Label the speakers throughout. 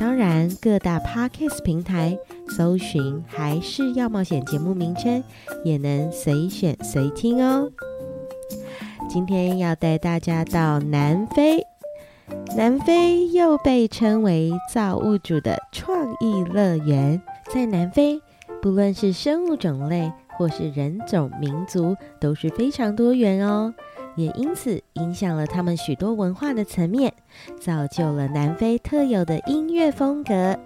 Speaker 1: 当然，各大 Podcast 平台搜寻还是要冒险节目名称，也能随选随听哦。今天要带大家到南非，南非又被称为造物主的创意乐园。在南非，不论是生物种类或是人种民族，都是非常多元哦。也因此影响了他们许多文化的层面，造就了南非特有的音乐风格。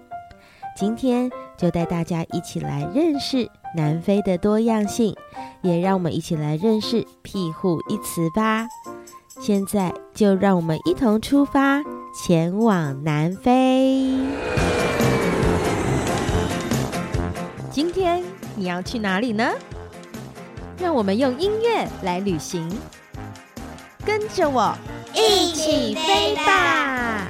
Speaker 1: 今天就带大家一起来认识南非的多样性，也让我们一起来认识庇护一词吧。现在就让我们一同出发，前往南非。今天你要去哪里呢？让我们用音乐来旅行。跟着我一起飞吧！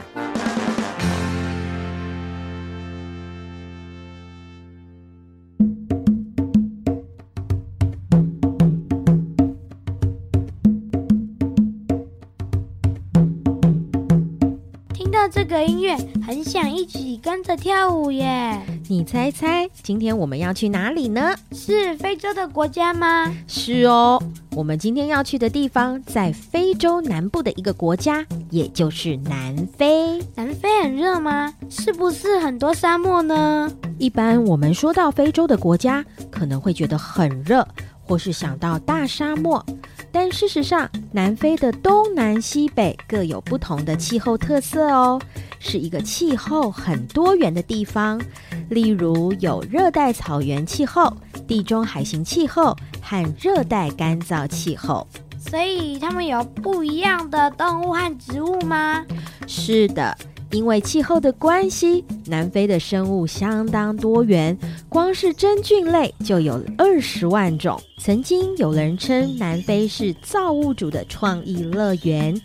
Speaker 2: 到这个音乐，很想一起跟着跳舞耶！
Speaker 1: 你猜猜，今天我们要去哪里呢？
Speaker 2: 是非洲的国家吗？
Speaker 1: 是哦。我们今天要去的地方在非洲南部的一个国家，也就是南非。
Speaker 2: 南非很热吗？是不是很多沙漠呢？
Speaker 1: 一般我们说到非洲的国家，可能会觉得很热，或是想到大沙漠。但事实上，南非的东南西北各有不同的气候特色哦，是一个气候很多元的地方。例如有热带草原气候、地中海型气候。和热带干燥气候，
Speaker 2: 所以它们有不一样的动物和植物吗？
Speaker 1: 是的，因为气候的关系，南非的生物相当多元，光是真菌类就有二十万种。曾经有人称南非是造物主的创意乐园，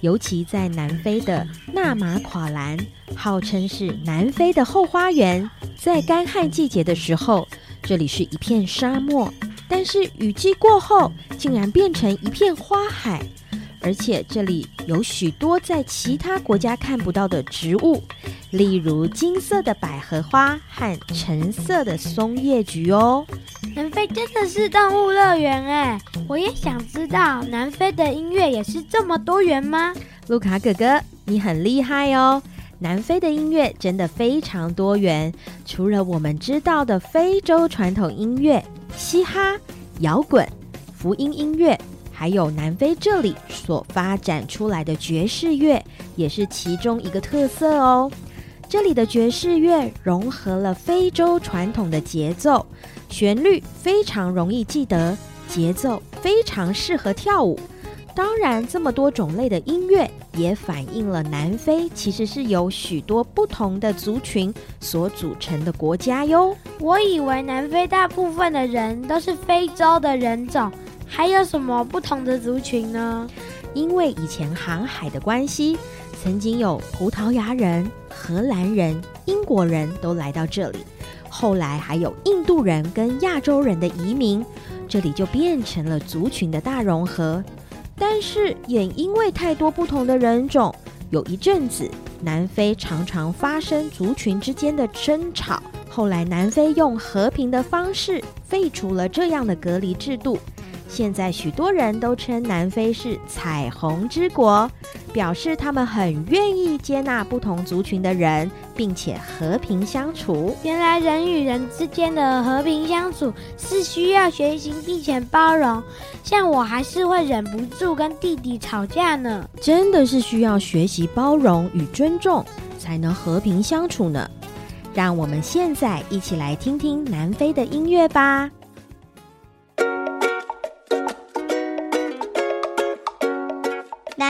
Speaker 1: 尤其在南非的纳马垮兰，号称是南非的后花园。在干旱季节的时候，这里是一片沙漠。但是雨季过后，竟然变成一片花海，而且这里有许多在其他国家看不到的植物，例如金色的百合花和橙色的松叶菊哦。
Speaker 2: 南非真的是动物乐园哎！我也想知道，南非的音乐也是这么多元吗？
Speaker 1: 卢卡哥哥，你很厉害哦！南非的音乐真的非常多元，除了我们知道的非洲传统音乐。嘻哈、摇滚、福音音乐，还有南非这里所发展出来的爵士乐，也是其中一个特色哦。这里的爵士乐融合了非洲传统的节奏，旋律非常容易记得，节奏非常适合跳舞。
Speaker 3: 当然，这么多种类的音乐也反映了南非其实是由许多不同的族群所组成的国家哟。
Speaker 2: 我以为南非大部分的人都是非洲的人种，还有什么不同的族群呢？
Speaker 3: 因为以前航海的关系，曾经有葡萄牙人、荷兰人、英国人都来到这里，后来还有印度人跟亚洲人的移民，这里就变成了族群的大融合。但是也因为太多不同的人种，有一阵子南非常常发生族群之间的争吵。后来南非用和平的方式废除了这样的隔离制度。现在许多人都称南非是彩虹之国，表示他们很愿意接纳不同族群的人，并且和平相处。
Speaker 2: 原来人与人之间的和平相处是需要学习并且包容。像我还是会忍不住跟弟弟吵架呢。
Speaker 3: 真的是需要学习包容与尊重，才能和平相处呢。让我们现在一起来听听南非的音乐吧。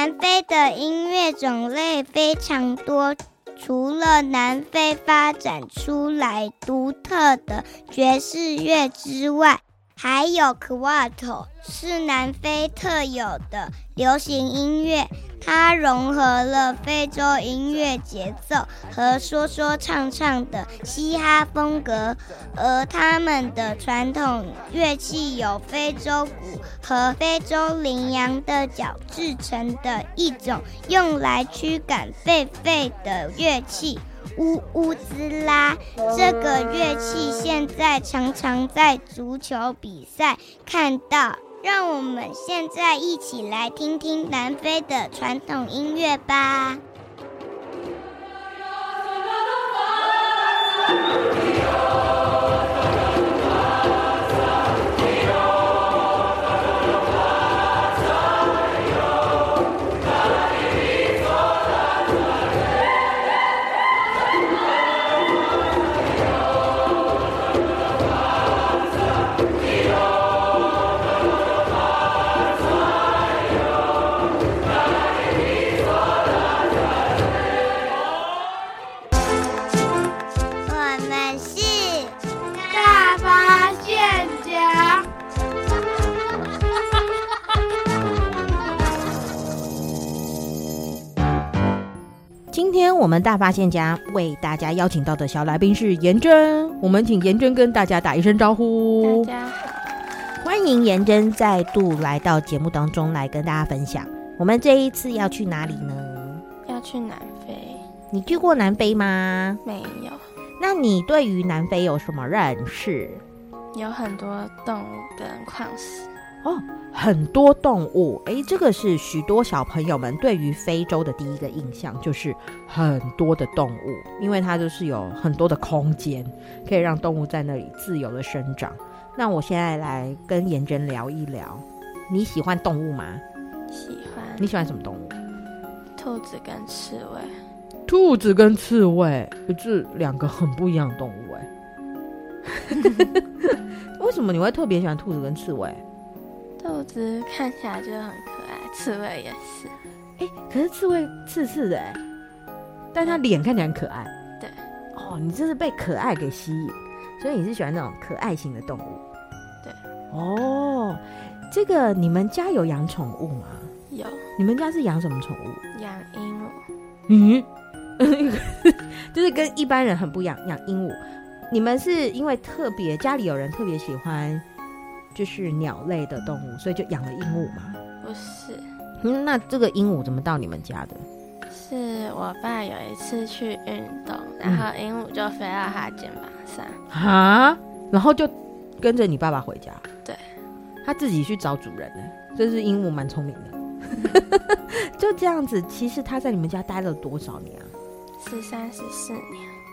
Speaker 4: 南非的音乐种类非常多，除了南非发展出来独特的爵士乐之外，还有 Kwaito，是南非特有的流行音乐。它融合了非洲音乐节奏和说说唱唱的嘻哈风格，而他们的传统乐器有非洲鼓和非洲羚羊的角制成的一种用来驱赶狒狒的乐器——乌乌兹拉。这个乐器现在常常在足球比赛看到。让我们现在一起来听听南非的传统音乐吧。
Speaker 3: 我们大发现家为大家邀请到的小来宾是颜真，我们请颜真跟大家打一声招呼。
Speaker 5: 大家好，
Speaker 3: 欢迎颜真再度来到节目当中来跟大家分享。我们这一次要去哪里呢？
Speaker 5: 要去南非。
Speaker 3: 你去过南非吗？
Speaker 5: 没有。
Speaker 3: 那你对于南非有什么认识？
Speaker 5: 有很多动物跟矿石。
Speaker 3: 哦，很多动物，哎，这个是许多小朋友们对于非洲的第一个印象，就是很多的动物，因为它就是有很多的空间，可以让动物在那里自由的生长。那我现在来跟妍珍聊一聊，你喜欢动物吗？
Speaker 5: 喜欢。
Speaker 3: 你喜欢什么动物？
Speaker 5: 兔子跟刺猬。
Speaker 3: 兔子跟刺猬，这两个很不一样的动物哎。为什么你会特别喜欢兔子跟刺猬？
Speaker 5: 兔子看起来就很可爱，刺猬也是。
Speaker 3: 哎、欸，可是刺猬刺刺的哎，但它脸看起来很可爱。
Speaker 5: 对，
Speaker 3: 哦，你这是被可爱给吸引，所以你是喜欢那种可爱型的动物。
Speaker 5: 对，
Speaker 3: 哦，这个你们家有养宠物吗？
Speaker 5: 有。
Speaker 3: 你们家是养什么宠物？
Speaker 5: 养鹦鹉。
Speaker 3: 嗯，就是跟一般人很不一样，养鹦鹉。你们是因为特别家里有人特别喜欢？就是鸟类的动物，所以就养了鹦鹉嘛？
Speaker 5: 不是，
Speaker 3: 嗯，那这个鹦鹉怎么到你们家的？
Speaker 5: 是我爸有一次去运动，然后鹦鹉就飞到他肩膀上，
Speaker 3: 啊、嗯，然后就跟着你爸爸回家。
Speaker 5: 对，
Speaker 3: 他自己去找主人呢。这是鹦鹉蛮聪明的，就这样子。其实他在你们家待了多少年啊？
Speaker 5: 十三十四年，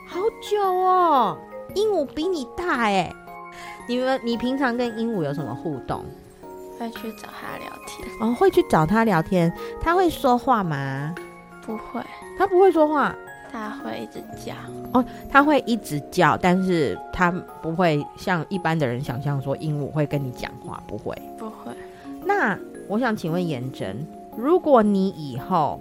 Speaker 3: 好久哦。鹦鹉比你大哎。你们，你平常跟鹦鹉有什么互动？
Speaker 5: 会去找它聊天
Speaker 3: 哦，会去找它聊天。它会说话吗？
Speaker 5: 不会，
Speaker 3: 它不会说话。
Speaker 5: 它会一直叫
Speaker 3: 哦，它会一直叫，但是它不会像一般的人想象说鹦鹉会跟你讲话，不会，
Speaker 5: 不会。
Speaker 3: 那我想请问颜真，如果你以后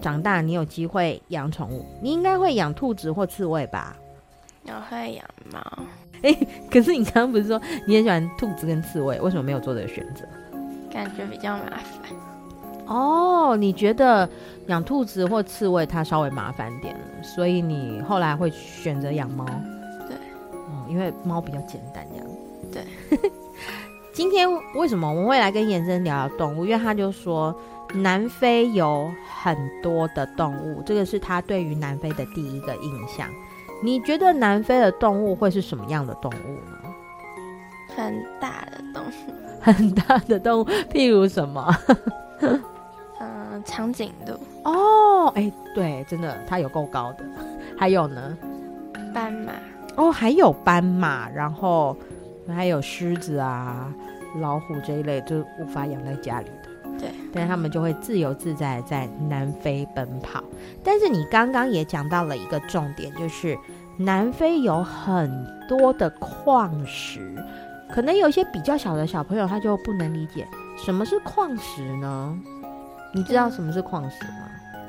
Speaker 3: 长大，你有机会养宠物，你应该会养兔子或刺猬吧？
Speaker 5: 我会养猫。
Speaker 3: 哎、欸，可是你刚刚不是说你很喜欢兔子跟刺猬，为什么没有做这个选择？
Speaker 5: 感觉比较麻烦。
Speaker 3: 哦，你觉得养兔子或刺猬它稍微麻烦点，所以你后来会选择养猫？
Speaker 5: 对，
Speaker 3: 哦，因为猫比较简单，这样。
Speaker 5: 对。
Speaker 3: 今天为什么我们会来跟颜真聊聊动物？因为他就说南非有很多的动物，这个是他对于南非的第一个印象。你觉得南非的动物会是什么样的动物呢？
Speaker 5: 很大的动物。
Speaker 3: 很大的动物，譬如什么？
Speaker 5: 嗯，长颈鹿
Speaker 3: 哦，哎、欸，对，真的，它有够高的。还有呢，
Speaker 5: 斑马
Speaker 3: 哦，还有斑马，然后还有狮子啊、老虎这一类，就无法养在家里的。
Speaker 5: 对，
Speaker 3: 但是他们就会自由自在在南非奔跑。但是你刚刚也讲到了一个重点，就是南非有很多的矿石，可能有一些比较小的小朋友他就不能理解。什么是矿石呢？你知道什么是矿石吗？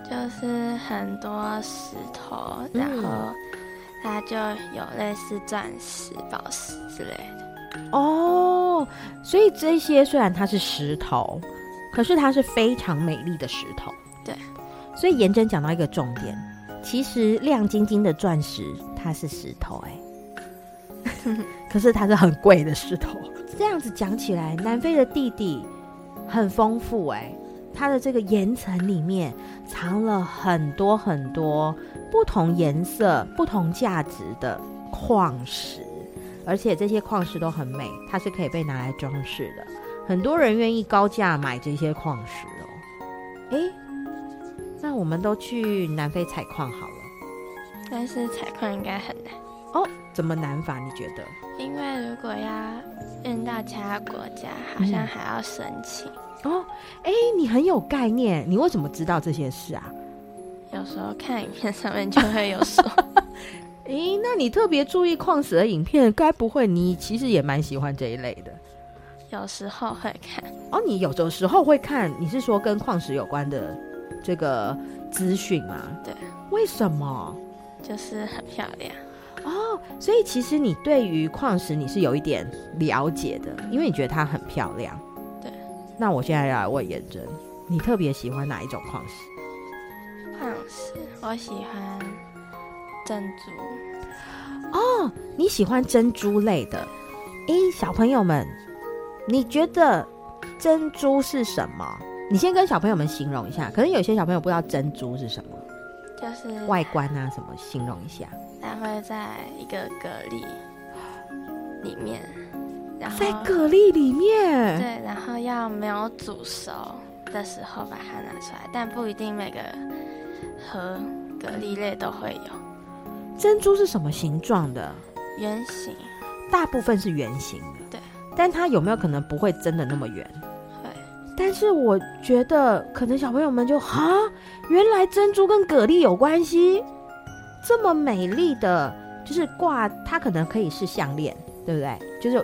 Speaker 5: 就是很多石头，然后它就有类似钻石、宝石之类的。
Speaker 3: 哦，所以这些虽然它是石头，可是它是非常美丽的石头。
Speaker 5: 对，
Speaker 3: 所以颜真讲到一个重点，其实亮晶晶的钻石它是石头，哎，可是它是很贵的石头。这样子讲起来，南非的地底。很丰富哎、欸，它的这个岩层里面藏了很多很多不同颜色、不同价值的矿石，而且这些矿石都很美，它是可以被拿来装饰的。很多人愿意高价买这些矿石哦。哎、欸，那我们都去南非采矿好了，
Speaker 5: 但是采矿应该很难
Speaker 3: 哦。怎么难法？你觉得？
Speaker 5: 因为如果要运到其他国家，好像还要申请。
Speaker 3: 嗯、哦。哎，你很有概念，你为什么知道这些事啊？
Speaker 5: 有时候看影片上面就会有说。
Speaker 3: 哎，那你特别注意矿石的影片，该不会你其实也蛮喜欢这一类的？
Speaker 5: 有时候会看。
Speaker 3: 哦，你有的时候会看，你是说跟矿石有关的这个资讯吗？
Speaker 5: 对。
Speaker 3: 为什么？
Speaker 5: 就是很漂亮。
Speaker 3: 哦，所以其实你对于矿石你是有一点了解的，因为你觉得它很漂亮。
Speaker 5: 对。
Speaker 3: 那我现在要来问颜真，你特别喜欢哪一种矿石？
Speaker 5: 矿石，我喜欢珍珠。
Speaker 3: 哦，你喜欢珍珠类的？诶，小朋友们，你觉得珍珠是什么？你先跟小朋友们形容一下，可能有些小朋友不知道珍珠是什么，
Speaker 5: 就是
Speaker 3: 外观啊什么，形容一下。
Speaker 5: 它会在一个蛤蜊里面，然后
Speaker 3: 在蛤蜊里面，
Speaker 5: 对，然后要没有煮熟的时候把它拿出来，但不一定每个和蛤蜊类都会有。
Speaker 3: 珍珠是什么形状的？
Speaker 5: 圆形，
Speaker 3: 大部分是圆形的。
Speaker 5: 对，
Speaker 3: 但它有没有可能不会真的那么圆？
Speaker 5: 会。
Speaker 3: 但是我觉得可能小朋友们就哈，原来珍珠跟蛤蜊有关系。这么美丽的，就是挂它可能可以是项链，对不对？就是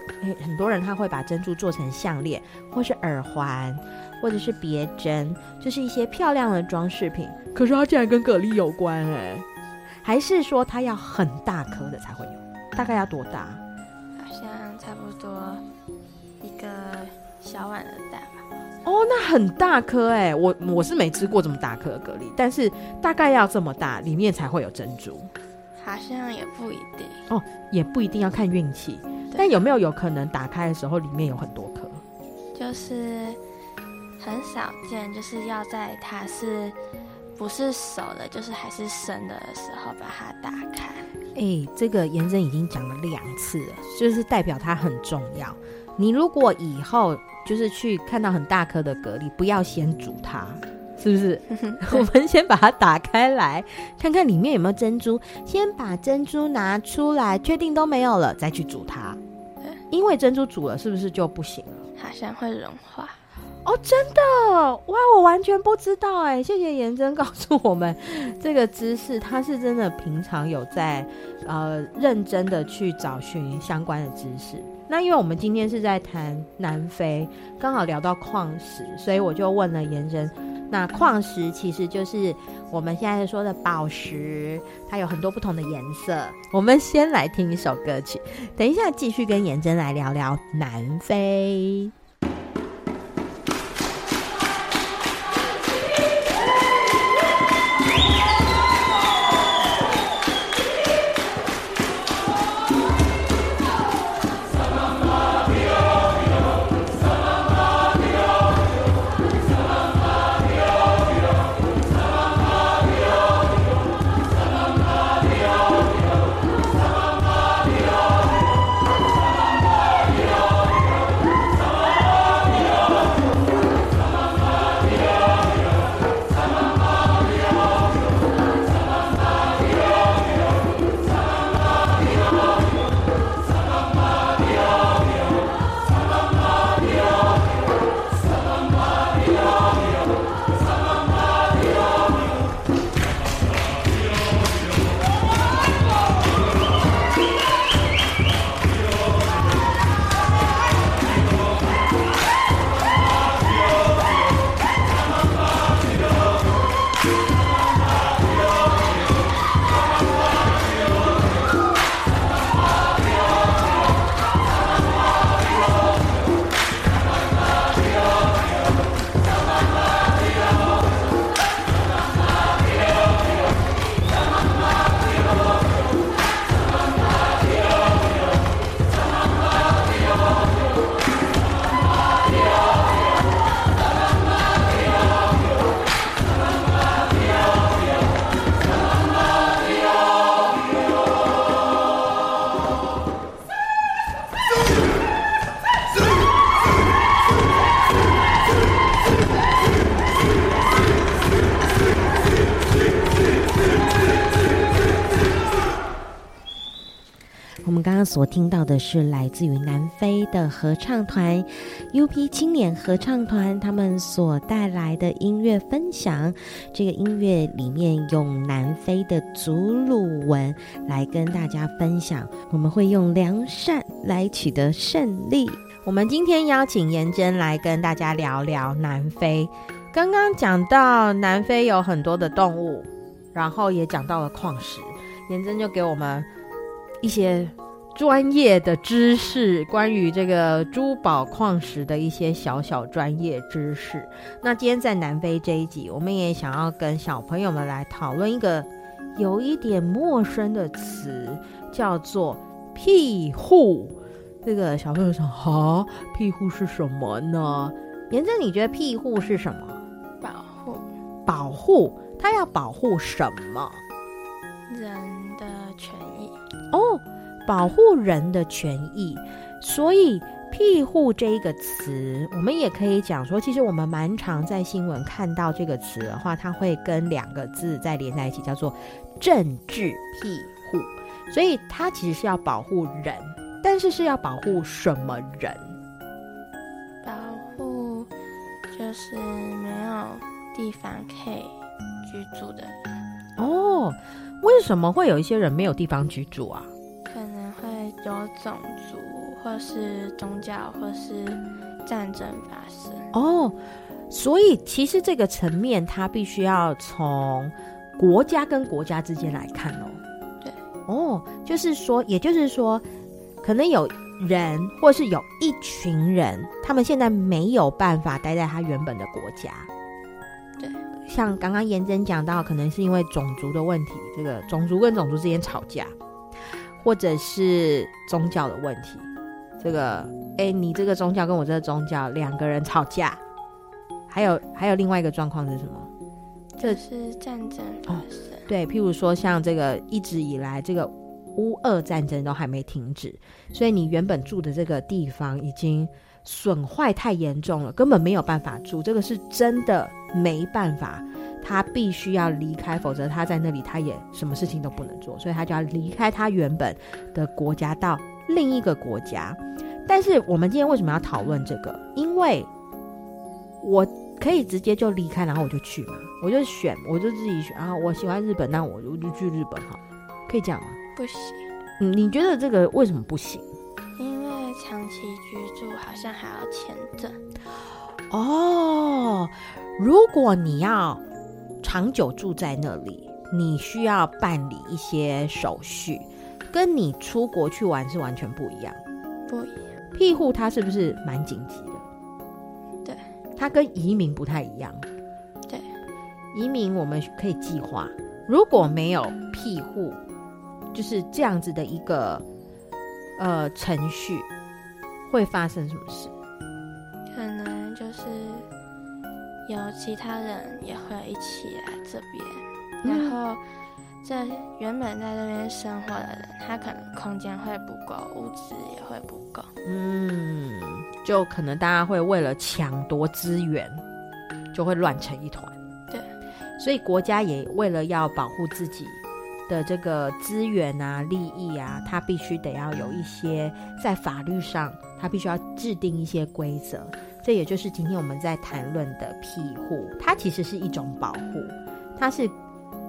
Speaker 3: 很多人他会把珍珠做成项链，或是耳环，或者是别针，就是一些漂亮的装饰品。可是它竟然跟蛤蜊有关哎，还是说它要很大颗的才会有？大概要多大？
Speaker 5: 小碗的大。
Speaker 3: 哦，那很大颗哎，我我是没吃过这么大颗的蛤蜊，但是大概要这么大，里面才会有珍珠。
Speaker 5: 好像也不一定
Speaker 3: 哦，也不一定要看运气。但有没有有可能打开的时候里面有很多颗？
Speaker 5: 就是很少见，就是要在它是不是熟的，就是还是生的时候把它打开。
Speaker 3: 哎、欸，这个颜真已经讲了两次了，就是代表它很重要。你如果以后就是去看到很大颗的蛤蜊，不要先煮它，是不是？我们先把它打开来，看看里面有没有珍珠。先把珍珠拿出来，确定都没有了，再去煮它。因为珍珠煮了，是不是就不行了？
Speaker 5: 好像会融化。
Speaker 3: 哦，真的哇！我完全不知道哎，谢谢颜真告诉我们这个知识。他是真的平常有在呃认真的去找寻相关的知识。那因为我们今天是在谈南非，刚好聊到矿石，所以我就问了妍珍。那矿石其实就是我们现在说的宝石，它有很多不同的颜色。我们先来听一首歌曲，等一下继续跟妍珍来聊聊南非。
Speaker 1: 所听到的是来自于南非的合唱团 UP 青年合唱团，他们所带来的音乐分享。这个音乐里面用南非的祖鲁文来跟大家分享。我们会用良善来取得胜利。
Speaker 3: 我们今天邀请妍珍来跟大家聊聊南非。刚刚讲到南非有很多的动物，然后也讲到了矿石，妍珍就给我们一些。专业的知识，关于这个珠宝矿石的一些小小专业知识。那今天在南非这一集，我们也想要跟小朋友们来讨论一个有一点陌生的词，叫做庇护。这个小朋友说：“哈，庇护是什么呢？”严正，你觉得庇护是什么？
Speaker 5: 保护。
Speaker 3: 保护？他要保护什么？
Speaker 5: 人的权益。
Speaker 3: 哦。保护人的权益，所以“庇护”这一个词，我们也可以讲说，其实我们蛮常在新闻看到这个词的话，它会跟两个字再连在一起，叫做“政治庇护”。所以它其实是要保护人，但是是要保护什么人？
Speaker 5: 保护就是没有地方可以居住的人。
Speaker 3: 哦，为什么会有一些人没有地方居住啊？
Speaker 5: 有种族，或是宗教，或是战争发生
Speaker 3: 哦，所以其实这个层面，它必须要从国家跟国家之间来看哦。
Speaker 5: 对，
Speaker 3: 哦，就是说，也就是说，可能有人，或是有一群人，他们现在没有办法待在他原本的国家。
Speaker 5: 对，
Speaker 3: 像刚刚妍珍讲到，可能是因为种族的问题，这个种族跟种族之间吵架。或者是宗教的问题，这个，哎、欸，你这个宗教跟我这个宗教两个人吵架，还有还有另外一个状况是什么？
Speaker 5: 这是战争发生。
Speaker 3: 哦，对，譬如说像这个一直以来这个乌俄战争都还没停止，所以你原本住的这个地方已经损坏太严重了，根本没有办法住，这个是真的没办法。他必须要离开，否则他在那里他也什么事情都不能做，所以他就要离开他原本的国家到另一个国家。但是我们今天为什么要讨论这个？因为我可以直接就离开，然后我就去嘛，我就选，我就自己选啊。我喜欢日本，那我我就去日本哈，可以这样吗？
Speaker 5: 不行。
Speaker 3: 嗯，你觉得这个为什么不行？
Speaker 5: 因为长期居住好像还要签证。
Speaker 3: 哦，如果你要长久住在那里，你需要办理一些手续，跟你出国去玩是完全不一样。
Speaker 5: 不一样。
Speaker 3: 庇护它是不是蛮紧急的？
Speaker 5: 对，
Speaker 3: 它跟移民不太一样。
Speaker 5: 对，
Speaker 3: 移民我们可以计划，如果没有庇护，就是这样子的一个呃程序，会发生什么事？
Speaker 5: 可能就是有其他人也会一起来这边，嗯、然后这原本在这边生活的人，他可能空间会不够，物资也会不够。
Speaker 3: 嗯，就可能大家会为了抢夺资源，就会乱成一团。
Speaker 5: 对，
Speaker 3: 所以国家也为了要保护自己的这个资源啊、利益啊，他必须得要有一些在法律上，他必须要制定一些规则。这也就是今天我们在谈论的庇护，它其实是一种保护，它是，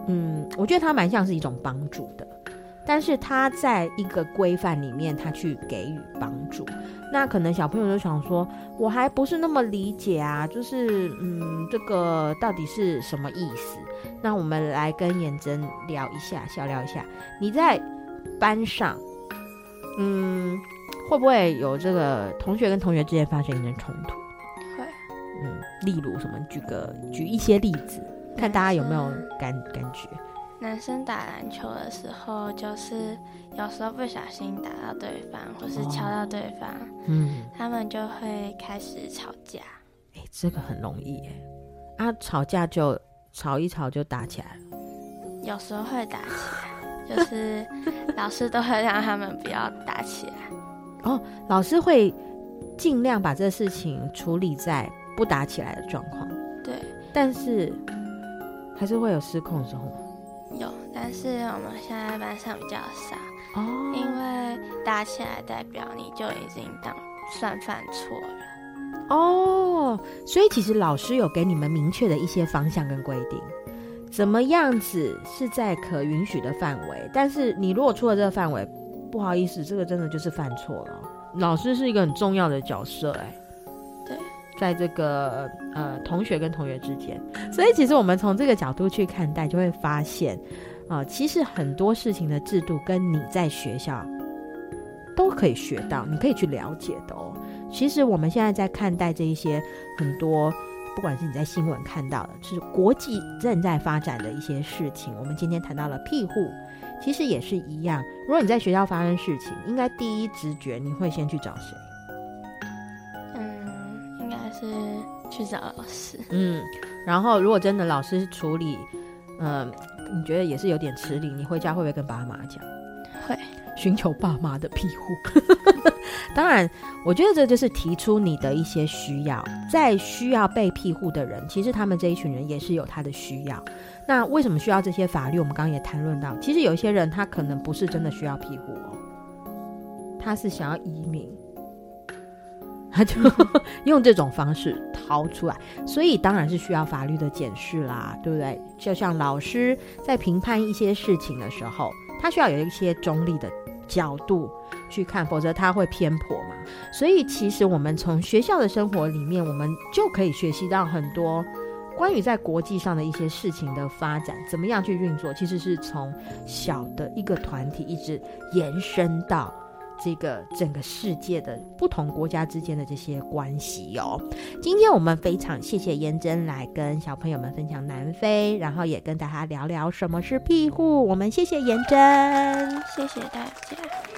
Speaker 3: 嗯，我觉得它蛮像是一种帮助的，但是它在一个规范里面，它去给予帮助。那可能小朋友就想说，我还不是那么理解啊，就是，嗯，这个到底是什么意思？那我们来跟颜珍聊一下，小聊一下，你在班上，嗯，会不会有这个同学跟同学之间发生一点冲突？嗯，例如什么？举个举一些例子，看大家有没有感感觉。
Speaker 5: 男生打篮球的时候，就是有时候不小心打到对方，或是敲到对方，哦、嗯，他们就会开始吵架。
Speaker 3: 哎、欸，这个很容易耶。啊，吵架就吵一吵就打起来了。
Speaker 5: 有时候会打起来，就是老师都会让他们不要打起来。
Speaker 3: 哦，老师会尽量把这事情处理在。不打起来的状况，
Speaker 5: 对，
Speaker 3: 但是还是会有失控的时候吗？
Speaker 5: 有，但是我们现在班上比较少
Speaker 3: 哦，
Speaker 5: 因为打起来代表你就已经当算犯错了
Speaker 3: 哦，所以其实老师有给你们明确的一些方向跟规定，怎么样子是在可允许的范围，但是你如果出了这个范围，不好意思，这个真的就是犯错了。老师是一个很重要的角色，哎。在这个呃同学跟同学之间，所以其实我们从这个角度去看待，就会发现，啊、其实很多事情的制度跟你在学校都可以学到，你可以去了解的哦。其实我们现在在看待这一些很多，不管是你在新闻看到的，就是国际正在发展的一些事情，我们今天谈到了庇护，其实也是一样。如果你在学校发生事情，应该第一直觉你会先去找谁？
Speaker 5: 是去找老师，
Speaker 3: 嗯，然后如果真的老师处理，嗯、呃，你觉得也是有点吃力，你回家会不会跟爸妈讲？
Speaker 5: 会，
Speaker 3: 寻求爸妈的庇护。当然，我觉得这就是提出你的一些需要，在需要被庇护的人，其实他们这一群人也是有他的需要。那为什么需要这些法律？我们刚刚也谈论到，其实有一些人他可能不是真的需要庇护哦，他是想要移民。他就 用这种方式逃出来，所以当然是需要法律的检视啦，对不对？就像老师在评判一些事情的时候，他需要有一些中立的角度去看，否则他会偏颇嘛。所以其实我们从学校的生活里面，我们就可以学习到很多关于在国际上的一些事情的发展，怎么样去运作，其实是从小的一个团体一直延伸到。这个整个世界的不同国家之间的这些关系哦，今天我们非常谢谢颜真来跟小朋友们分享南非，然后也跟大家聊聊什么是庇护。我们谢谢颜真，
Speaker 5: 谢谢大家。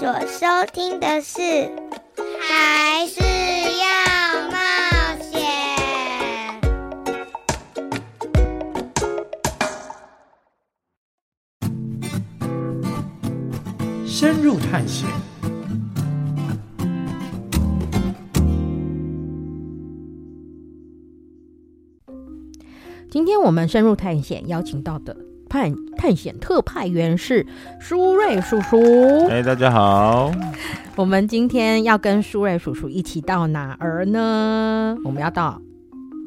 Speaker 4: 所收听的是《还是要冒险》，
Speaker 6: 深入探险。
Speaker 3: 今天我们深入探险，邀请到的。探探险特派员是舒瑞叔叔。
Speaker 7: 哎，大家好。
Speaker 3: 我们今天要跟舒瑞叔叔一起到哪儿呢？我们要到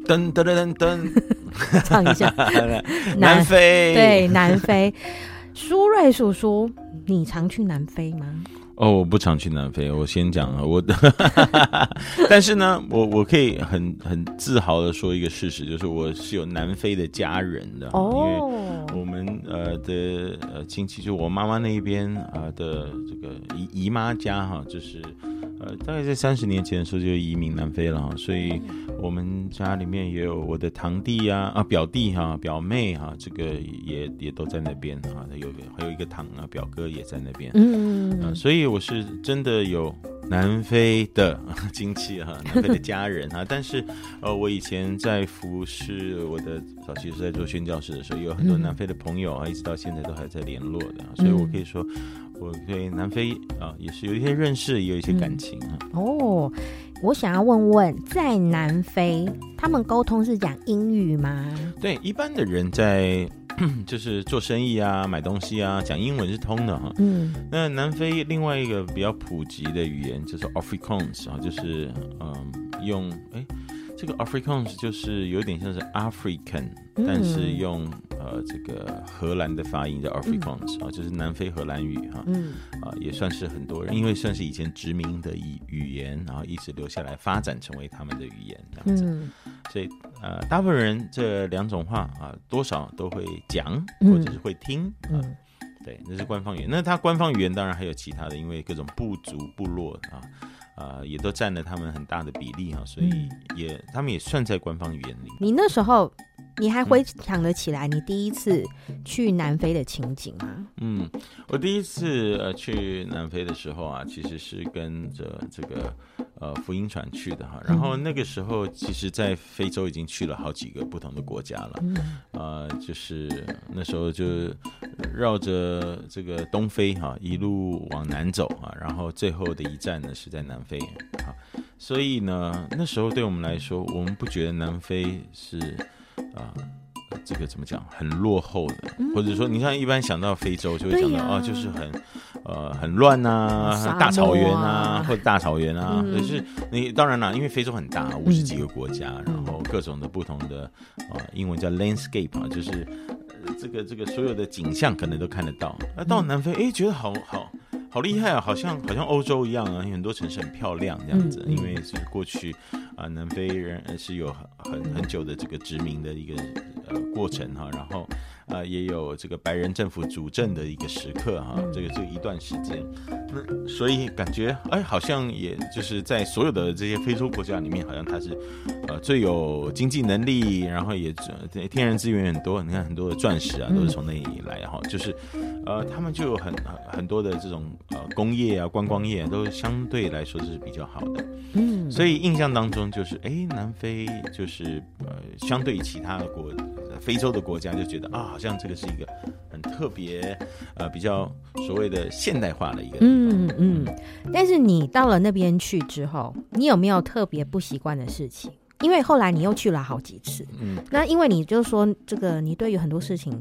Speaker 7: 噔噔噔噔噔，
Speaker 3: 唱一下
Speaker 7: 南非。
Speaker 3: 对，南非。苏瑞叔叔，你常去南非吗？
Speaker 7: 哦，我不常去南非。我先讲啊，我的，但是呢，我我可以很很自豪的说一个事实，就是我是有南非的家人的。哦，因为我们呃的呃亲戚，就我妈妈那一边啊的这个姨姨妈家哈，就是。呃，大概在三十年前的时候就移民南非了哈，所以我们家里面也有我的堂弟呀、啊、啊表弟哈、啊、表妹哈、啊，这个也也都在那边哈，有还有一个堂啊表哥也在那边，嗯嗯、呃、所以我是真的有南非的 亲戚哈，南非的家人哈，但是呃，我以前在服侍我的早期是在做宣教士的时候，有很多南非的朋友啊，一直到现在都还在联络的，所以我可以说。我对南非啊也是有一些认识，也有一些感情啊、嗯。
Speaker 3: 哦，我想要问问，在南非他们沟通是讲英语吗？
Speaker 7: 对，一般的人在就是做生意啊、买东西啊，讲英文是通的哈、啊。嗯，那南非另外一个比较普及的语言就是 Afrikaans 啊，就是嗯用哎。这个 Afrikaans 就是有点像是 African，、嗯、但是用呃这个荷兰的发音叫 Afrikaans、嗯、啊，就是南非荷兰语哈，啊、嗯、啊也算是很多人，因为算是以前殖民的语语言，然后一直留下来发展成为他们的语言这样子，嗯、所以呃大部分人这两种话啊多少都会讲或者是会听啊，嗯、对，那是官方语言。那它官方语言当然还有其他的，因为各种部族部落啊。呃，也都占了他们很大的比例哈，所以也、嗯、他们也算在官方语言里。
Speaker 3: 你那时候，你还回想得起来你第一次去南非的情景吗？
Speaker 7: 嗯，我第一次呃去南非的时候啊，其实是跟着这个。呃，福音船去的哈，然后那个时候，其实，在非洲已经去了好几个不同的国家了，呃，就是那时候就绕着这个东非哈，一路往南走啊，然后最后的一站呢是在南非啊，所以呢，那时候对我们来说，我们不觉得南非是啊。这个怎么讲？很落后的，或者说，你像，一般想到非洲，就会想到啊，就是很，呃，很乱呐、啊，大草原啊，或者大草原啊。可、嗯、是你当然啦，因为非洲很大，五十几个国家，嗯、然后各种的不同的啊，英文叫 landscape 啊，就是、呃、这个这个所有的景象可能都看得到。那到南非，哎，觉得好好。好厉害啊！好像好像欧洲一样啊，很多城市很漂亮这样子。嗯、因为是过去啊、呃，南非人是有很很很久的这个殖民的一个呃过程哈，然后啊、呃、也有这个白人政府主政的一个时刻哈，这个这个一段时间。那所以感觉哎，好像也就是在所有的这些非洲国家里面，好像它是呃最有经济能力，然后也天然资源很多。你看很多的钻石啊，都是从那里来哈，就是呃他们就有很很多的这种。呃，工业啊，观光业、啊、都相对来说是比较好的，嗯，所以印象当中就是，哎、欸，南非就是呃，相对于其他的国，非洲的国家就觉得啊，好像这个是一个很特别，呃，比较所谓的现代化的一个地方，嗯嗯。
Speaker 3: 但是你到了那边去之后，你有没有特别不习惯的事情？因为后来你又去了好几次，嗯，那因为你就说这个，你对于很多事情，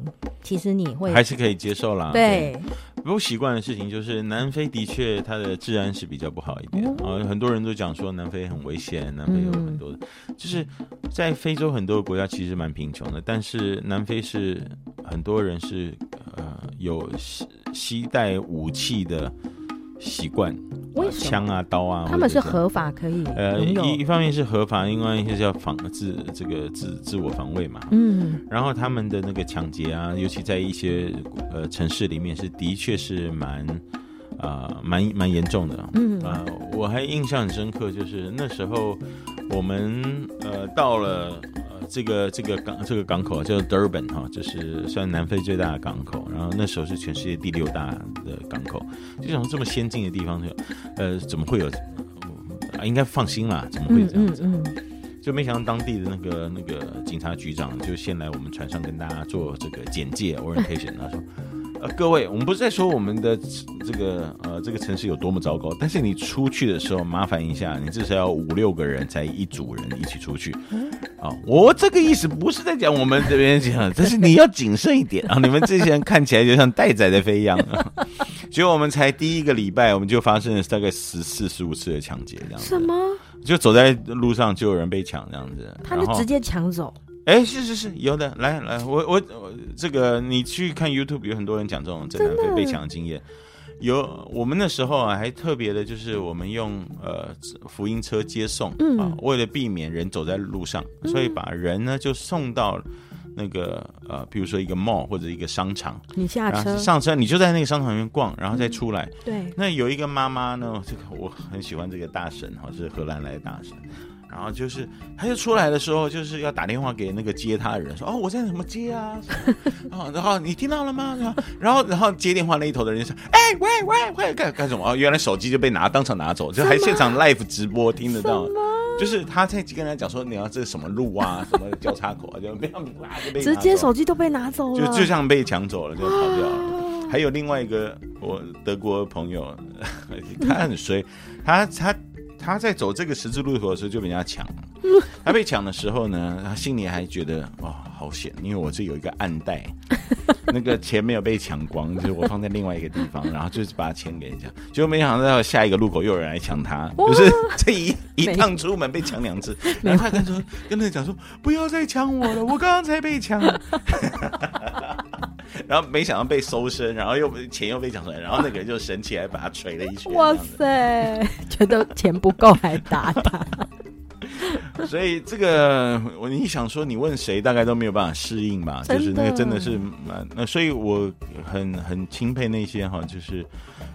Speaker 3: 其实你会
Speaker 7: 还是可以接受啦，
Speaker 3: 对。
Speaker 7: 对不习惯的事情就是南非的确它的治安是比较不好一点啊，很多人都讲说南非很危险，南非有很多的，就是在非洲很多国家其实蛮贫穷的，但是南非是很多人是呃有携携带武器的习惯枪啊、刀啊，
Speaker 3: 他们是合法可以
Speaker 7: 呃一一方面是合法，另外一些是要防自这个自自我防卫嘛。
Speaker 3: 嗯，
Speaker 7: 然后他们的那个抢劫啊，尤其在一些呃城市里面，是的确是蛮啊蛮蛮严重的。
Speaker 3: 嗯
Speaker 7: 啊、呃，我还印象很深刻，就是那时候我们呃到了。这个这个港这个港口叫 Durban 哈，就是算南非最大的港口。然后那时候是全世界第六大的港口。就想这么先进的地方，就呃怎么会有？啊，应该放心啦，怎么会这样子？
Speaker 3: 嗯嗯嗯、
Speaker 7: 就没想到当地的那个那个警察局长就先来我们船上跟大家做这个简介 orientation，他说。呃，各位，我们不是在说我们的这个呃这个城市有多么糟糕，但是你出去的时候，麻烦一下，你至少要五六个人才一组人一起出去。啊、哦，我这个意思不是在讲我们这边讲，但是你要谨慎一点啊！你们这些人看起来就像待宰的飞一样。结果我们才第一个礼拜，我们就发生了大概十四十五次的抢劫，这样子。
Speaker 3: 什么？
Speaker 7: 就走在路上就有人被抢，这样子。
Speaker 3: 他就直接抢走。
Speaker 7: 哎，是是是，有的，来来，我我我，这个你去看 YouTube，有很多人讲这种在南非被抢的经验。有我们那时候啊，还特别的，就是我们用呃福音车接送、嗯、啊，为了避免人走在路上，所以把人呢就送到那个呃，比如说一个 mall 或者一个商场，
Speaker 3: 你下车
Speaker 7: 上车，你就在那个商场里面逛，然后再出来。
Speaker 3: 嗯、对，
Speaker 7: 那有一个妈妈呢，这个我很喜欢这个大神哈，是荷兰来的大神。然后就是，他就出来的时候，就是要打电话给那个接他的人，说：“哦，我在怎么接啊？” 哦，然后你听到了吗？然后，然后然后接电话那一头的人说：“哎，喂喂喂，干干什么？哦，原来手机就被拿当场拿走，就还现场 live 直播听得到。就是他在跟人家讲说，你要这什么路啊，什么交叉口啊，就没有啦，就被
Speaker 3: 直接手机都被拿走了，
Speaker 7: 就就像被抢走了，就跑掉了。还有另外一个我德国朋友，他很衰，他他。他在走这个十字路口的时候就被人家抢了，他被抢的时候呢，他心里还觉得哦好险，因为我这有一个暗袋，那个钱没有被抢光，就是我放在另外一个地方，然后就是把钱给人家，结果没想到下一个路口又有人来抢他，就是这一 一趟出门被抢两次，然后他跟说跟那个讲说不要再抢我了，我刚刚才被抢。然后没想到被搜身，然后又钱又被抢出来，然后那个人就神奇来把他捶了一拳。
Speaker 3: 哇塞，觉得钱不够还打他。
Speaker 7: 所以这个我你想说你问谁大概都没有办法适应吧？就是那个真的是蛮那，所以我很很钦佩那些哈，就是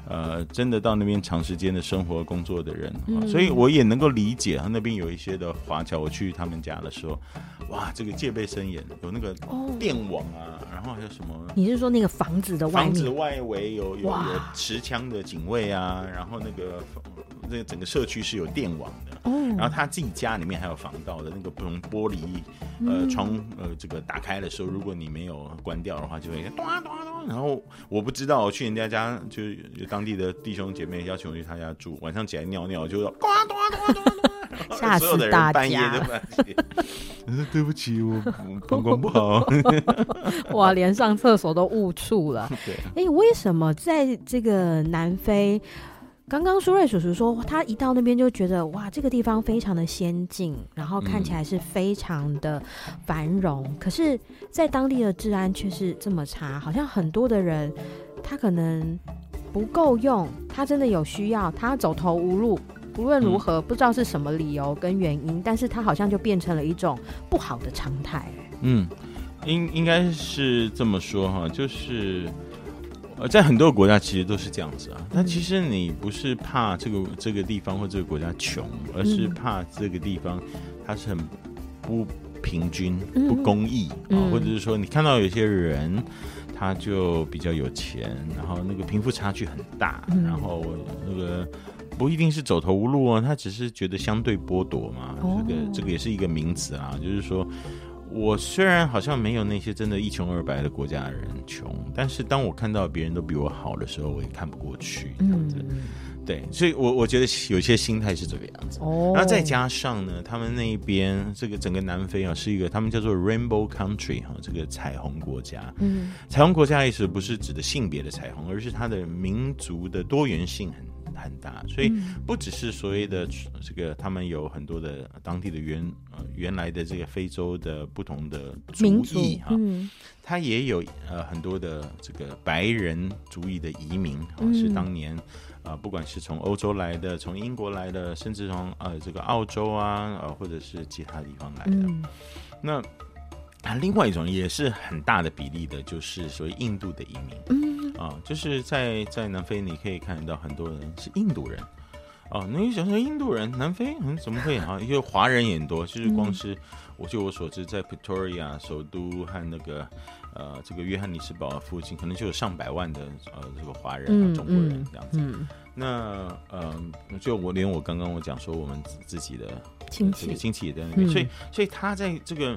Speaker 7: 呃真的到那边长时间的生活工作的人，嗯、所以我也能够理解啊。那边有一些的华侨，我去他们家的时候，哇，这个戒备森严，有那个电网啊，然后还有什么？
Speaker 3: 你是说那个房子的外面
Speaker 7: 房子外围有有有持枪的警卫啊，然后那个那个整个社区是有电网的，哦、然后他自己家里面还有防盗的那个不玻璃呃窗呃这个打开的时候，如果你没有关掉的话，就会咚咚咚。然后我不知道，我去人家家就有当地的弟兄姐妹邀请我去他家住，晚上起来尿尿就咚咚咚咚咚，
Speaker 3: 吓死大家！
Speaker 7: 对不起，我膀胱不好。
Speaker 3: 哇，连上厕所都误触了。对，哎，为什么在这个南非？刚刚苏瑞叔叔说，他一到那边就觉得哇，这个地方非常的先进，然后看起来是非常的繁荣。嗯、可是，在当地的治安却是这么差，好像很多的人他可能不够用，他真的有需要，他走投无路。无论如何，嗯、不知道是什么理由跟原因，但是他好像就变成了一种不好的常态。
Speaker 7: 嗯，应应该是这么说哈，就是。呃，在很多国家其实都是这样子啊。那其实你不是怕这个这个地方或这个国家穷，而是怕这个地方它是很不平均、不公义啊，或者是说你看到有些人他就比较有钱，然后那个贫富差距很大，然后那个不一定是走投无路啊，他只是觉得相对剥夺嘛。这个这个也是一个名词啊，就是说。我虽然好像没有那些真的一穷二白的国家的人穷，但是当我看到别人都比我好的时候，我也看不过去这样子。嗯、对，所以我我觉得有些心态是这个样子。哦，然后再加上呢，他们那一边这个整个南非啊，是一个他们叫做 Rainbow Country 哈，这个彩虹国家。嗯，彩虹国家意思不是指的性别的彩虹，而是它的民族的多元性很很大，所以不只是所谓的这个，他们有很多的当地的原呃原来的这个非洲的不同的族裔哈，他也有呃很多的这个白人族裔的移民啊，是当年啊不管是从欧洲来的，从英国来的，甚至从呃这个澳洲啊呃或者是其他地方来的，那。啊，另外一种也是很大的比例的，就是所谓印度的移民。嗯，啊，就是在在南非，你可以看得到很多人是印度人。哦、啊，那你想说印度人，南非嗯怎么会啊？因为华人也很多，就是光是我据我所知，在 Pretoria 首都和那个呃这个约翰尼斯堡附近，可能就有上百万的呃这个华人、啊、中国人这样子。嗯嗯、那呃，就我连我刚刚我讲说我们自己的亲戚亲戚也在那边，所以所以他在这个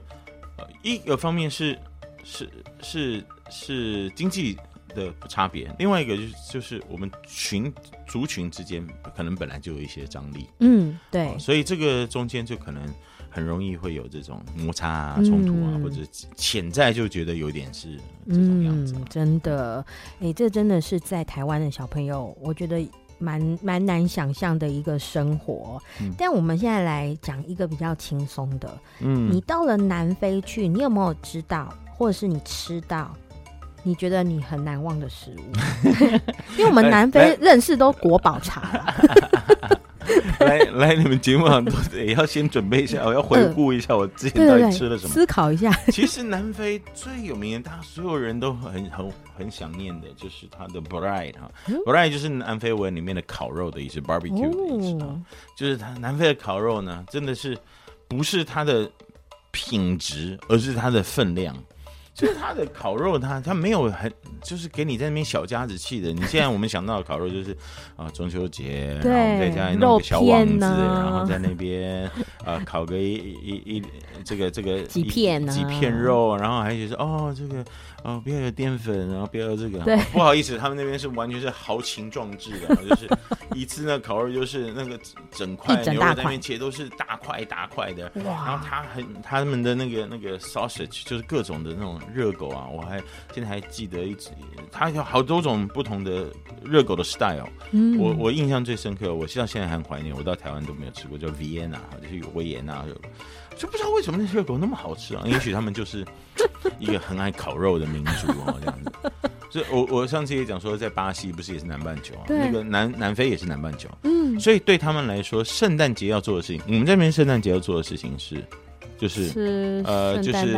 Speaker 7: 呃。一个方面是是是是经济的差别，另外一个就是就是我们群族群之间可能本来就有一些张力，
Speaker 3: 嗯，对、哦，
Speaker 7: 所以这个中间就可能很容易会有这种摩擦啊、冲突啊，嗯、或者潜在就觉得有点是这种样子、啊。嗯。真的，
Speaker 3: 哎、欸，这真的是在台湾的小朋友，我觉得。蛮蛮难想象的一个生活，嗯、但我们现在来讲一个比较轻松的。嗯，你到了南非去，你有没有知道，或者是你吃到，你觉得你很难忘的食物？因为我们南非认识都国宝茶。
Speaker 7: 来 来，你们节目上都也要先准备一下，我要回顾一下我之前到底吃了什么，
Speaker 3: 思考一下。
Speaker 7: 其实南非最有名的，大家所有人都很很很想念的，就是它的 braai 哈，braai 就是南非文里面的烤肉的意思，barbecue 的意思啊，就是它南非的烤肉呢，真的是不是它的品质，而是它的分量。就是它的烤肉它，它它没有很，就是给你在那边小家子气的。你现在我们想到的烤肉就是啊，中秋节，然后在家里弄个小网子，然后在那边啊烤个一一一这个这个
Speaker 3: 几片
Speaker 7: 呢几片肉，然后还有说哦这个。哦，不要有淀粉，然后不要有这个。对，不好意思，他们那边是完全是豪情壮志的，就是一次那烤肉就是那个整块牛肉在那边切都是大块大块的。哇！然后他很他们的那个那个 sausage 就是各种的那种热狗啊，我还现在还记得一直，他有好多种不同的热狗的 style。嗯，我我印象最深刻，我到现在还很怀念，我到台湾都没有吃过，叫 Vienna，就是有维也纳热狗。就不知道为什么那些热狗那么好吃啊？也许他们就是一个很爱烤肉的民族哦，这样子。所以我我上次也讲说，在巴西不是也是南半球啊？那个南南非也是南半球。嗯，所以对他们来说，圣诞节要做的事情，我们这边圣诞节要做的事情是，就是
Speaker 3: 是
Speaker 7: 呃，就是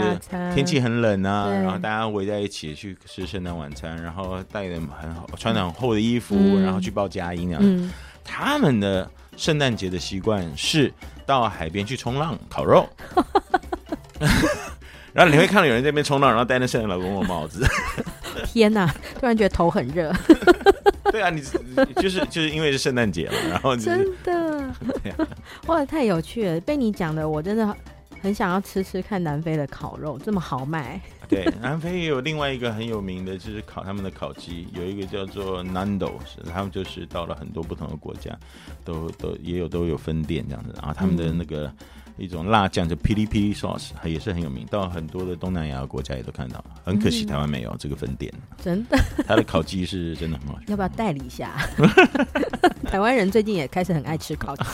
Speaker 7: 天气很冷啊，然后大家围在一起去吃圣诞晚餐，然后带的很好，穿的很厚的衣服，嗯、然后去报佳音啊。嗯，他们的圣诞节的习惯是。到海边去冲浪、烤肉，然后你会看到有人在那边冲浪，然后戴那圣诞老公公帽子。
Speaker 3: 天哪！突然觉得头很热。
Speaker 7: 对啊，你就是就是因为是圣诞节了，然后、就是、
Speaker 3: 真的，哇，太有趣了！被你讲的，我真的很想要吃吃看南非的烤肉，这么豪迈。
Speaker 7: 对，南非也有另外一个很有名的，就是烤他们的烤鸡，有一个叫做 Nando，是他们就是到了很多不同的国家，都都也有都有分店这样子，然后他们的那个一种辣酱就 Pili Pili Sauce 也是很有名，到很多的东南亚国家也都看到，很可惜台湾没有这个分店。
Speaker 3: 真的，
Speaker 7: 他的烤鸡是真的很好吃，
Speaker 3: 要不要代理一下？台湾人最近也开始很爱吃烤鸡。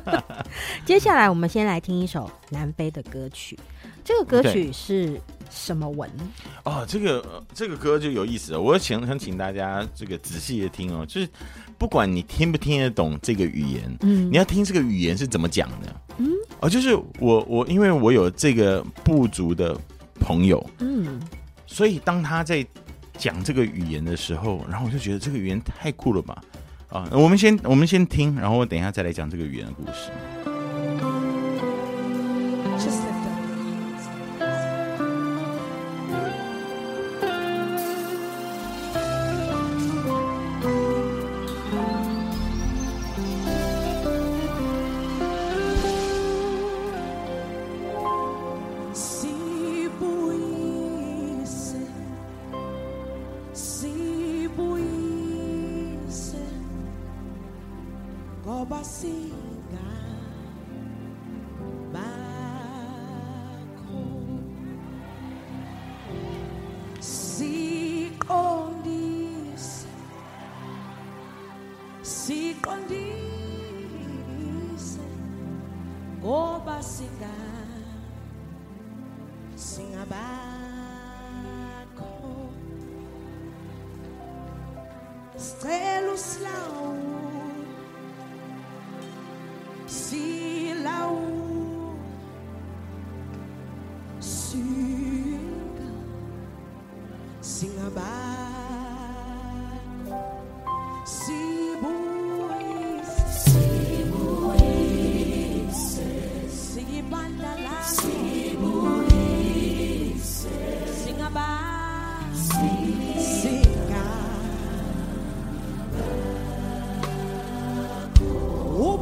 Speaker 3: 接下来我们先来听一首南非的歌曲，这个歌曲是。什么文？
Speaker 7: 哦，这个这个歌就有意思了。我想想请大家这个仔细的听哦，就是不管你听不听得懂这个语言，嗯，你要听这个语言是怎么讲的，嗯，哦，就是我我因为我有这个部族的朋友，嗯，所以当他在讲这个语言的时候，然后我就觉得这个语言太酷了吧，啊，我们先我们先听，然后我等一下再来讲这个语言的故事。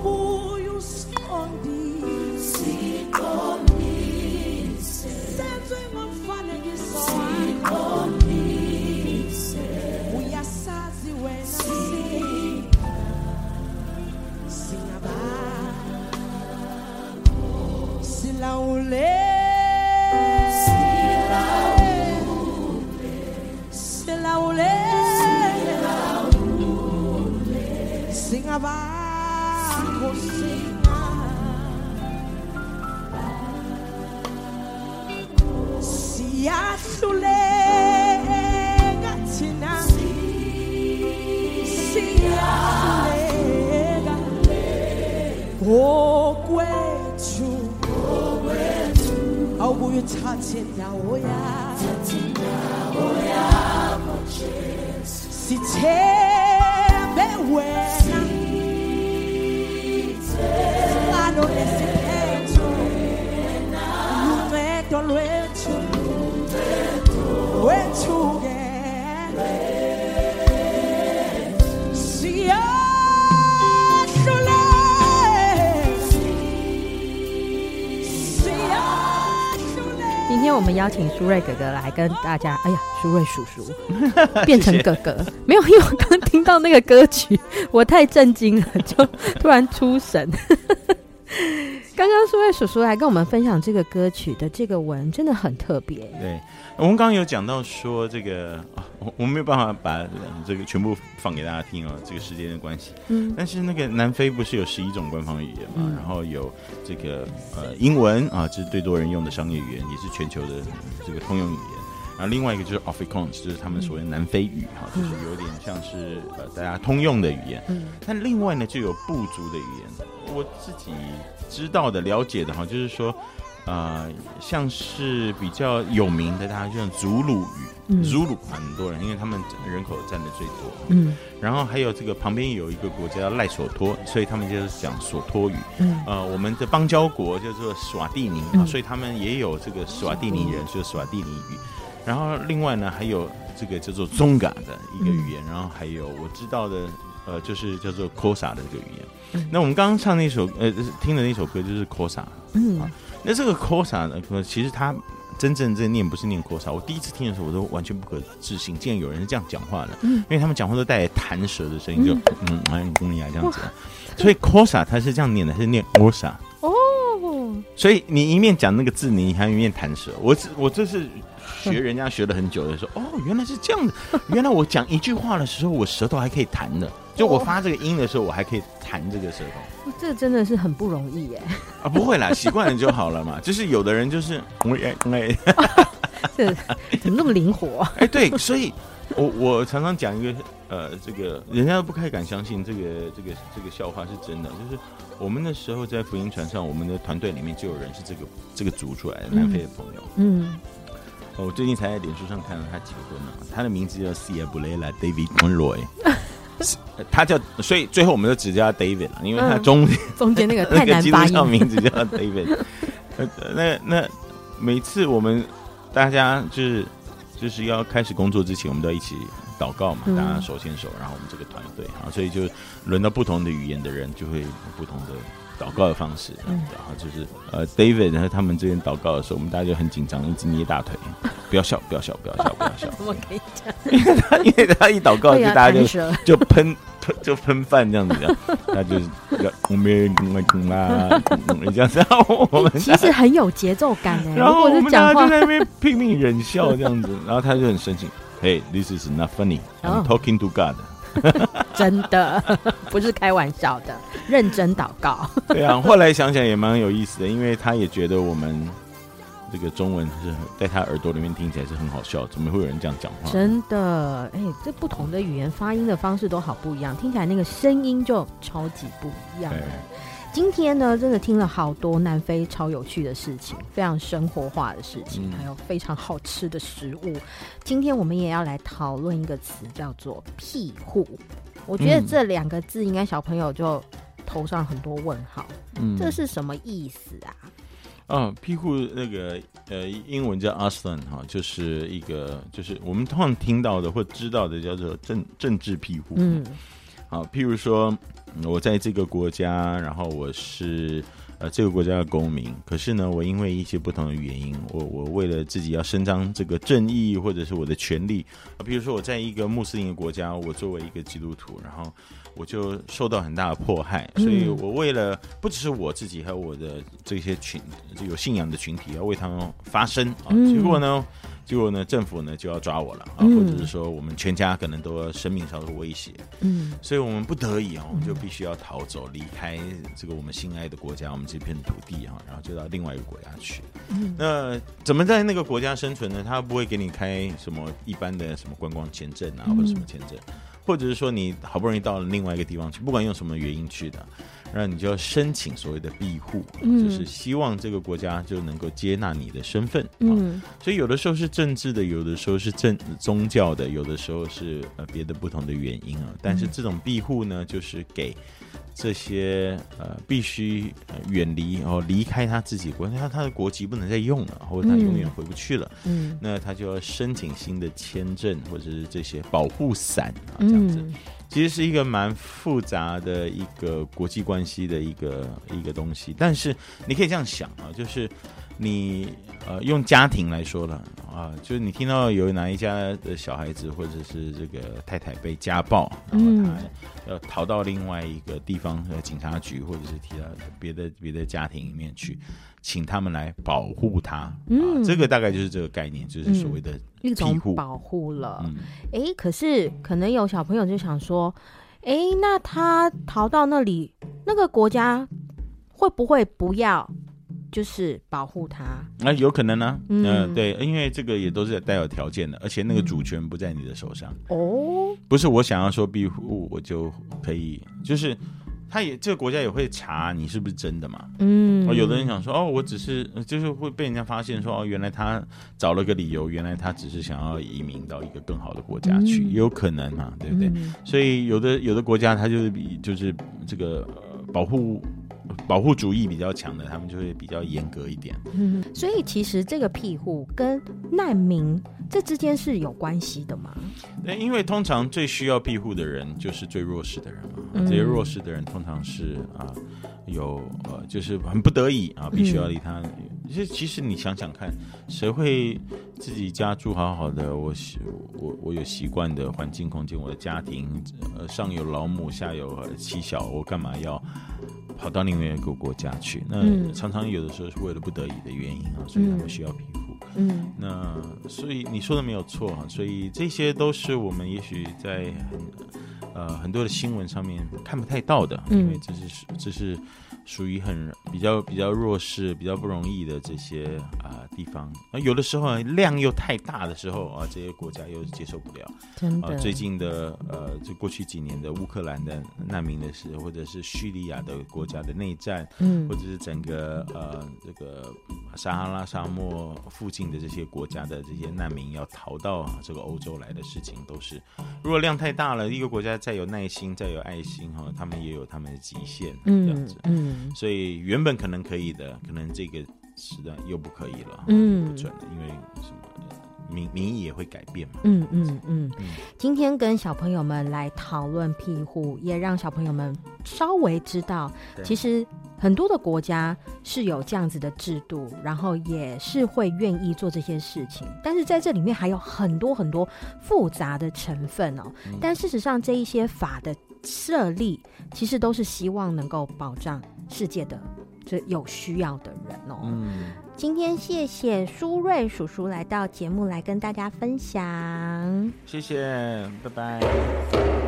Speaker 8: 不。请苏瑞哥哥来跟大家，哎呀，苏瑞叔叔 变成哥哥，没有，因为我刚听到那个歌曲，我太震惊了，就突然出神。刚刚苏瑞叔叔来跟我们分享这个歌曲的这个文，真的很特别。
Speaker 7: 对，我们刚刚有讲到说这个啊，我我没有办法把这个全部放给大家听哦，这个时间的关系。嗯，但是那个南非不是有十一种官方语言嘛？嗯、然后有这个呃英文啊，这、就是最多人用的商业语言，也是全球的这个通用语言。然后另外一个就是 Afrikaans，就是他们所谓南非语哈，就是有点像是呃大家通用的语言。嗯，但另外呢就有部族的语言，我自己。知道的、了解的哈，就是说，呃，像是比较有名的，大家就像祖鲁语，嗯、祖鲁很多人，因为他们人口占的最多。嗯，然后还有这个旁边有一个国家叫赖索托，所以他们就是讲索托语。嗯，呃，我们的邦交国叫做史瓦蒂尼，嗯、所以他们也有这个史瓦蒂尼人，就是史瓦蒂尼语。然后另外呢，还有这个叫做中嘎的一个语言，嗯、然后还有我知道的。呃，就是叫做 Kosa 的这个语言。嗯、那我们刚刚唱那首，呃，听的那首歌就是 Kosa。嗯，啊，那这个 Cosa 呢，其实它真正在念不是念 Cosa，。我第一次听的时候，我都完全不可置信，竟然有人是这样讲话的。嗯，因为他们讲话都带弹舌的声音，就嗯，好像公鸭这样子。所以 Cosa 它是这样念的，是念 Osa。哦。所以你一面讲那个字，你还一面弹舌。我我这是。学人家学了很久的说，哦，原来是这样的。原来我讲一句话的时候，我舌头还可以弹的。就我发这个音的时候，我还可以弹这个舌
Speaker 8: 头。这真的是很不容易耶。
Speaker 7: 啊，不会啦，习惯了就好了嘛。就是有的人就是，哎哎，
Speaker 8: 这怎么那么灵活？
Speaker 7: 哎，对，所以我我常常讲一个，呃，这个人家都不太敢相信这个这个这个笑话是真的。就是我们那时候在福音船上，我们的团队里面就有人是这个这个族出来的南非的朋友。嗯。嗯我最近才在脸书上看到他结婚了，他的名字叫 Siyabulela David Conroy，他叫，所以最后我们就只叫他 David 了，因为他中、嗯、中间那个太难发音，那个名字叫 David。那那每次我们大家就是就是要开始工作之前，我们都要一起祷告嘛，大家手牵手，然后我们这个团队啊，所以就轮到不同的语言的人就会有不同的。祷告的方式，嗯、然后就是呃，David，然后他们这边祷告的时候，我们大家就很紧张，一直捏大腿，不要笑，不要笑，不要笑，不要笑。怎么可以讲？因为他因为他一祷告，就大家就就喷喷 就喷饭这样子的，他就是我们啊，你这样子，我们
Speaker 8: 其实很有节奏感哎。
Speaker 7: 然后我们大家就在那边拼命忍笑这样子，然后他就很生气，Hey，this is not funny，I'm talking to God。
Speaker 3: 真的 不是开玩笑的，认真祷告。
Speaker 7: 对啊，后来想想也蛮有意思的，因为他也觉得我们这个中文是在他耳朵里面听起来是很好笑，怎么会有人这样讲话？
Speaker 3: 真的，哎，这不同的语言发音的方式都好不一样，听起来那个声音就超级不一样。今天呢，真的听了好多南非超有趣的事情，非常生活化的事情，还有非常好吃的食物。嗯、今天我们也要来讨论一个词，叫做“庇护”。我觉得这两个字，应该小朋友就头上很多问号。嗯，这是什么意思啊？
Speaker 7: 哦，庇护那个呃，英文叫 Asylum 哈，就是一个就是我们通常听到的或知道的叫做政政治庇护。嗯，好，譬如说。我在这个国家，然后我是呃这个国家的公民，可是呢，我因为一些不同的原因，我我为了自己要伸张这个正义或者是我的权利啊，比如说我在一个穆斯林的国家，我作为一个基督徒，然后我就受到很大的迫害，所以我为了不只是我自己，还有我的这些群有信仰的群体，要为他们发声啊，结果呢？结果呢，政府呢就要抓我了啊，或者是说我们全家可能都要生命上的威胁，嗯，所以我们不得已啊，我们就必须要逃走，离开这个我们心爱的国家，我们这片土地哈，然后就到另外一个国家去。嗯，那怎么在那个国家生存呢？他不会给你开什么一般的什么观光签证啊，或者什么签证，或者是说你好不容易到了另外一个地方去，不管用什么原因去的。然后你就要申请所谓的庇护，嗯，就是希望这个国家就能够接纳你的身份，嗯，所以有的时候是政治的，有的时候是政宗教的，有的时候是呃别的不同的原因啊。但是这种庇护呢，就是给这些呃必须远离然后离开他自己国家，他他的国籍不能再用了，或者他永远回不去了，嗯，那他就要申请新的签证或者是这些保护伞啊，这样子。其实是一个蛮复杂的一个国际关系的一个一个东西，但是你可以这样想啊，就是你呃用家庭来说了啊，就是你听到有哪一家的小孩子或者是这个太太被家暴，然后他要逃到另外一个地方的警察局，或者是提到别的别的家庭里面去。请他们来保护他，嗯、啊，这个大概就是这个概念，就是所谓的一种
Speaker 3: 保护了。哎、嗯，可是可能有小朋友就想说，哎，那他逃到那里，那个国家会不会不要，就是保护他？
Speaker 7: 那、啊、有可能呢、啊，嗯、呃，对，因为这个也都是带有条件的，而且那个主权不在你的手上。哦、嗯，不是我想要说庇护，我就可以，就是。他也这个国家也会查你是不是真的嘛？嗯，有的人想说哦，我只是就是会被人家发现说哦，原来他找了个理由，原来他只是想要移民到一个更好的国家去，嗯、也有可能嘛，对不对？嗯、所以有的有的国家他就是比就是这个、呃、保护。保护主义比较强的，他们就会比较严格一点。
Speaker 3: 嗯，所以其实这个庇护跟难民这之间是有关系的吗？
Speaker 7: 对，因为通常最需要庇护的人就是最弱势的人嘛。嗯、这些弱势的人通常是啊，有呃，就是很不得已啊，必须要离他。其实、嗯，其实你想想看，谁会自己家住好好的？我习我我有习惯的环境空间，我的家庭呃上有老母，下有妻小，我干嘛要？跑到另外一个国家去，那常常有的时候是为了不得已的原因啊，所以他们需要庇护。嗯，那所以你说的没有错啊，所以这些都是我们也许在很呃很多的新闻上面看不太到的，因为这是这是。属于很比较比较弱势、比较不容易的这些啊、呃、地方，啊，有的时候量又太大的时候啊，这些国家又接受不了。真的，啊、最近的呃，就过去几年的乌克兰的难民的事，或者是叙利亚的国家的内战，嗯，或者是整个呃这个撒哈拉沙漠附近的这些国家的这些难民要逃到这个欧洲来的事情，都是如果量太大了，一个国家再有耐心、再有爱心哈，他们也有他们的极限，嗯、这样子，嗯。所以原本可能可以的，可能这个时段又不可以了，嗯，不准了，因为什么民民意也会改变嘛，嗯嗯嗯。
Speaker 3: 嗯嗯今天跟小朋友们来讨论庇护，也让小朋友们稍微知道，其实很多的国家是有这样子的制度，然后也是会愿意做这些事情，但是在这里面还有很多很多复杂的成分哦。嗯、但事实上，这一些法的设立，其实都是希望能够保障。世界的这有需要的人哦。嗯，今天谢谢苏瑞叔叔来到节目来跟大家分享。
Speaker 7: 谢谢，拜拜。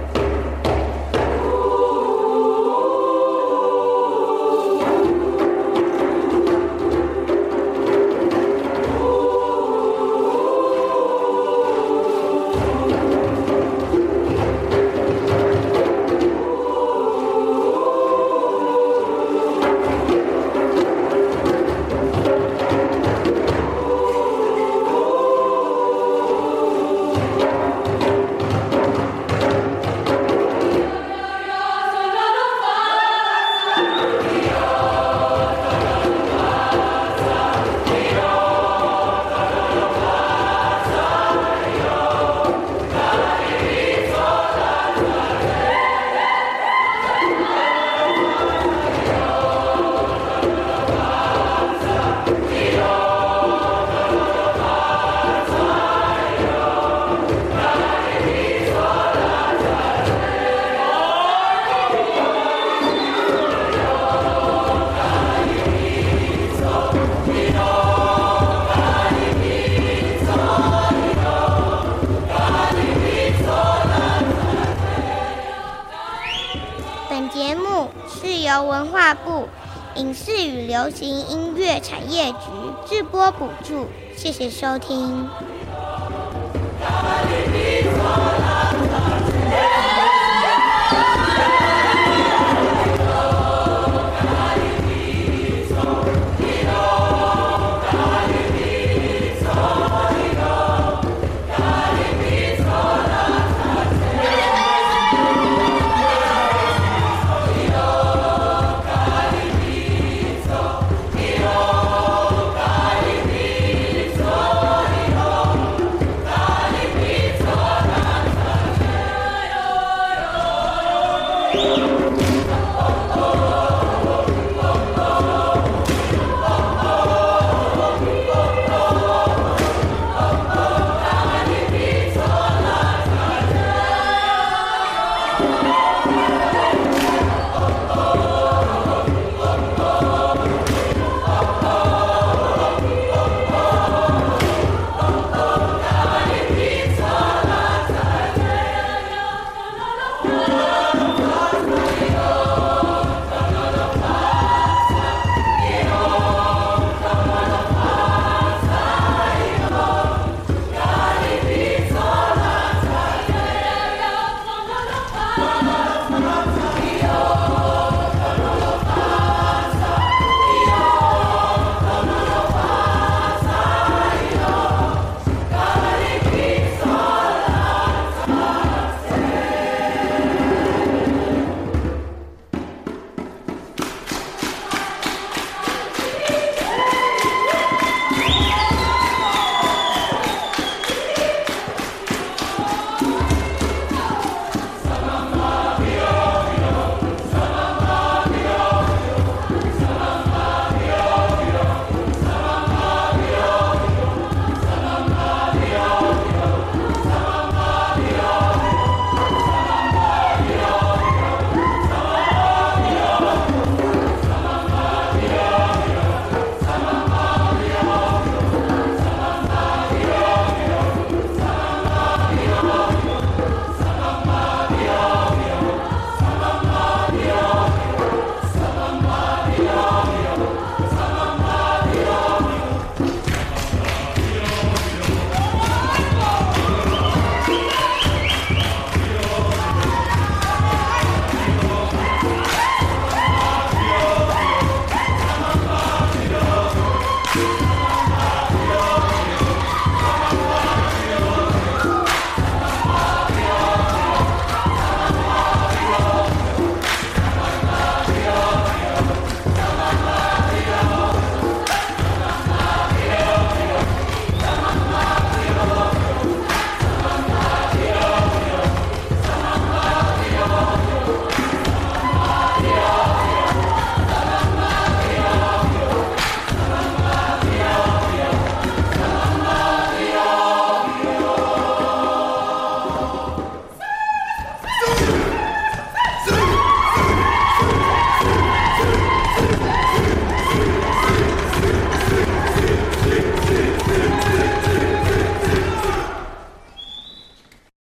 Speaker 9: 谢收
Speaker 4: 听。